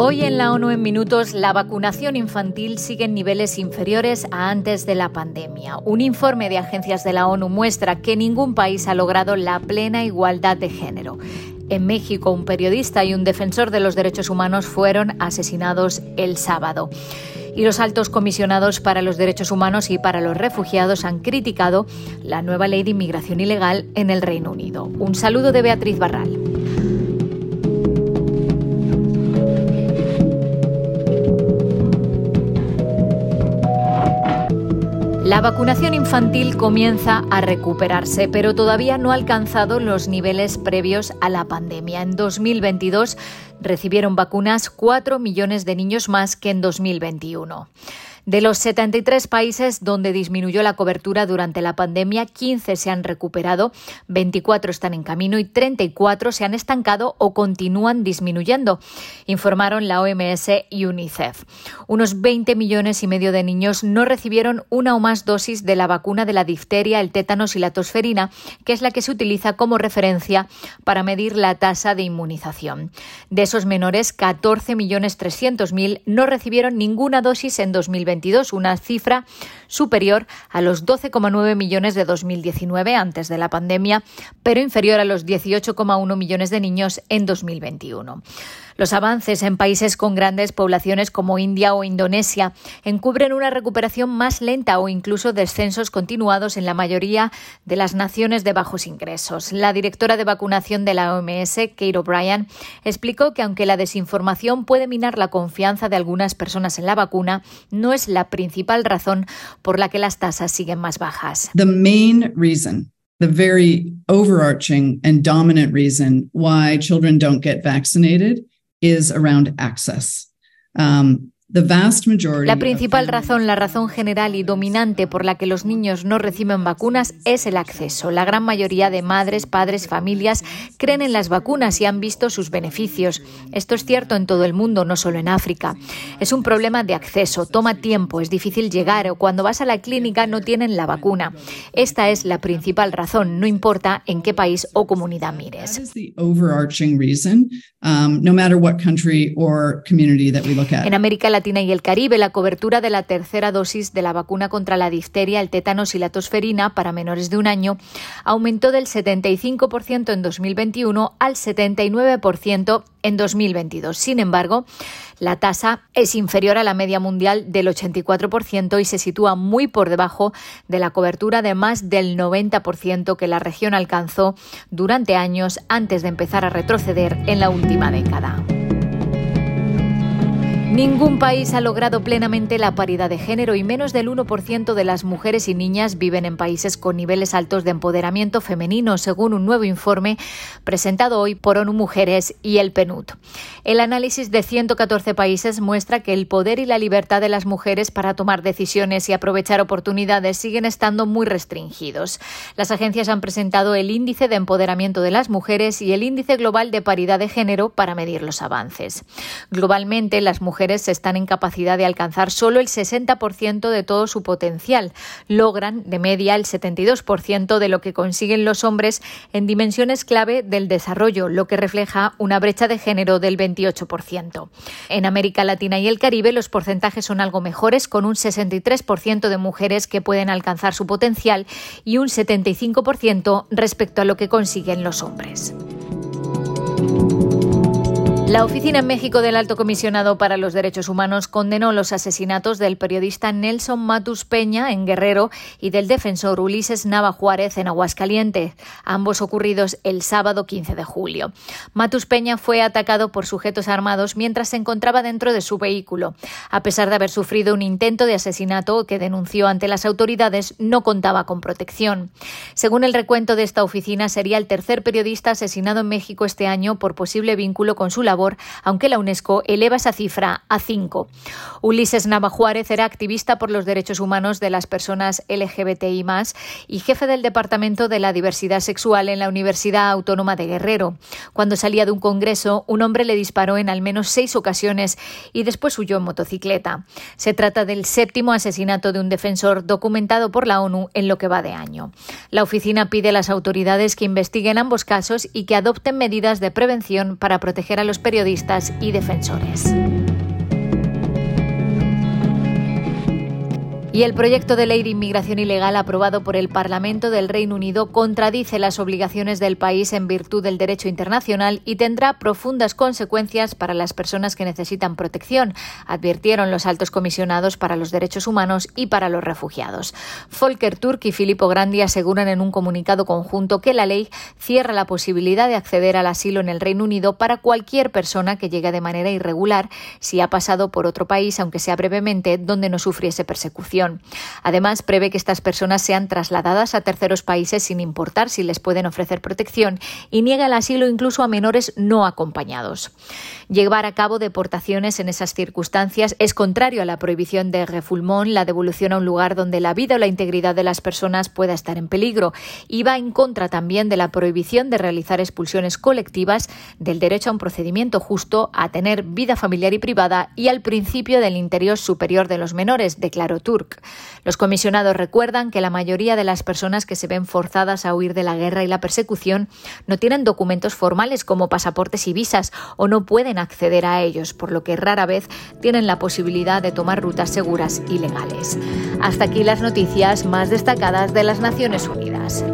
Hoy en la ONU en minutos, la vacunación infantil sigue en niveles inferiores a antes de la pandemia. Un informe de agencias de la ONU muestra que ningún país ha logrado la plena igualdad de género. En México, un periodista y un defensor de los derechos humanos fueron asesinados el sábado. Y los altos comisionados para los derechos humanos y para los refugiados han criticado la nueva ley de inmigración ilegal en el Reino Unido. Un saludo de Beatriz Barral. La vacunación infantil comienza a recuperarse, pero todavía no ha alcanzado los niveles previos a la pandemia. En 2022 recibieron vacunas 4 millones de niños más que en 2021. De los 73 países donde disminuyó la cobertura durante la pandemia, 15 se han recuperado, 24 están en camino y 34 se han estancado o continúan disminuyendo, informaron la OMS y UNICEF. Unos 20 millones y medio de niños no recibieron una o más dosis de la vacuna de la difteria, el tétanos y la tosferina, que es la que se utiliza como referencia para medir la tasa de inmunización. De esos menores, 14 millones 300 mil no recibieron ninguna dosis en 2020 una cifra superior a los 12,9 millones de 2019 antes de la pandemia, pero inferior a los 18,1 millones de niños en 2021. Los avances en países con grandes poblaciones como India o Indonesia encubren una recuperación más lenta o incluso descensos continuados en la mayoría de las naciones de bajos ingresos. La directora de vacunación de la OMS, Kate O'Brien, explicó que aunque la desinformación puede minar la confianza de algunas personas en la vacuna, no es la principal razón por la que las tasas siguen más bajas. The main reason the very overarching and dominant reason why children don't get vaccinated is around access. Um, la principal razón, la razón general y dominante por la que los niños no reciben vacunas es el acceso. La gran mayoría de madres, padres, familias creen en las vacunas y han visto sus beneficios. Esto es cierto en todo el mundo, no solo en África. Es un problema de acceso, toma tiempo, es difícil llegar o cuando vas a la clínica no tienen la vacuna. Esta es la principal razón, no importa en qué país o comunidad mires. En América Latina y el Caribe, la cobertura de la tercera dosis de la vacuna contra la difteria, el tétanos y la tosferina para menores de un año aumentó del 75% en 2021 al 79% en 2022. Sin embargo, la tasa es inferior a la media mundial del 84% y se sitúa muy por debajo de la cobertura de más del 90% que la región alcanzó durante años antes de empezar a retroceder en la última década. Ningún país ha logrado plenamente la paridad de género y menos del 1% de las mujeres y niñas viven en países con niveles altos de empoderamiento femenino, según un nuevo informe presentado hoy por ONU Mujeres y el PNUD. El análisis de 114 países muestra que el poder y la libertad de las mujeres para tomar decisiones y aprovechar oportunidades siguen estando muy restringidos. Las agencias han presentado el índice de empoderamiento de las mujeres y el índice global de paridad de género para medir los avances. Globalmente, las mujeres están en capacidad de alcanzar solo el 60% de todo su potencial. Logran, de media, el 72% de lo que consiguen los hombres en dimensiones clave del desarrollo, lo que refleja una brecha de género del 28%. En América Latina y el Caribe los porcentajes son algo mejores, con un 63% de mujeres que pueden alcanzar su potencial y un 75% respecto a lo que consiguen los hombres. La Oficina en México del Alto Comisionado para los Derechos Humanos condenó los asesinatos del periodista Nelson Matus Peña en Guerrero y del defensor Ulises Nava Juárez en Aguascalientes, ambos ocurridos el sábado 15 de julio. Matus Peña fue atacado por sujetos armados mientras se encontraba dentro de su vehículo. A pesar de haber sufrido un intento de asesinato que denunció ante las autoridades, no contaba con protección. Según el recuento de esta oficina, sería el tercer periodista asesinado en México este año por posible vínculo con su labor aunque la UNESCO eleva esa cifra a cinco. Ulises Nava Juárez era activista por los derechos humanos de las personas LGBTI y jefe del Departamento de la Diversidad Sexual en la Universidad Autónoma de Guerrero. Cuando salía de un congreso, un hombre le disparó en al menos seis ocasiones y después huyó en motocicleta. Se trata del séptimo asesinato de un defensor documentado por la ONU en lo que va de año. La oficina pide a las autoridades que investiguen ambos casos y que adopten medidas de prevención para proteger a los periodistas y defensores. Y el proyecto de ley de inmigración ilegal aprobado por el Parlamento del Reino Unido contradice las obligaciones del país en virtud del derecho internacional y tendrá profundas consecuencias para las personas que necesitan protección, advirtieron los altos comisionados para los derechos humanos y para los refugiados. Volker Turk y Filippo Grandi aseguran en un comunicado conjunto que la ley cierra la posibilidad de acceder al asilo en el Reino Unido para cualquier persona que llegue de manera irregular si ha pasado por otro país, aunque sea brevemente, donde no sufriese persecución. Además, prevé que estas personas sean trasladadas a terceros países sin importar si les pueden ofrecer protección y niega el asilo incluso a menores no acompañados. Llevar a cabo deportaciones en esas circunstancias es contrario a la prohibición de refulmón, la devolución a un lugar donde la vida o la integridad de las personas pueda estar en peligro, y va en contra también de la prohibición de realizar expulsiones colectivas, del derecho a un procedimiento justo, a tener vida familiar y privada y al principio del interior superior de los menores, declaró Turk. Los comisionados recuerdan que la mayoría de las personas que se ven forzadas a huir de la guerra y la persecución no tienen documentos formales como pasaportes y visas o no pueden acceder a ellos, por lo que rara vez tienen la posibilidad de tomar rutas seguras y legales. Hasta aquí las noticias más destacadas de las Naciones Unidas.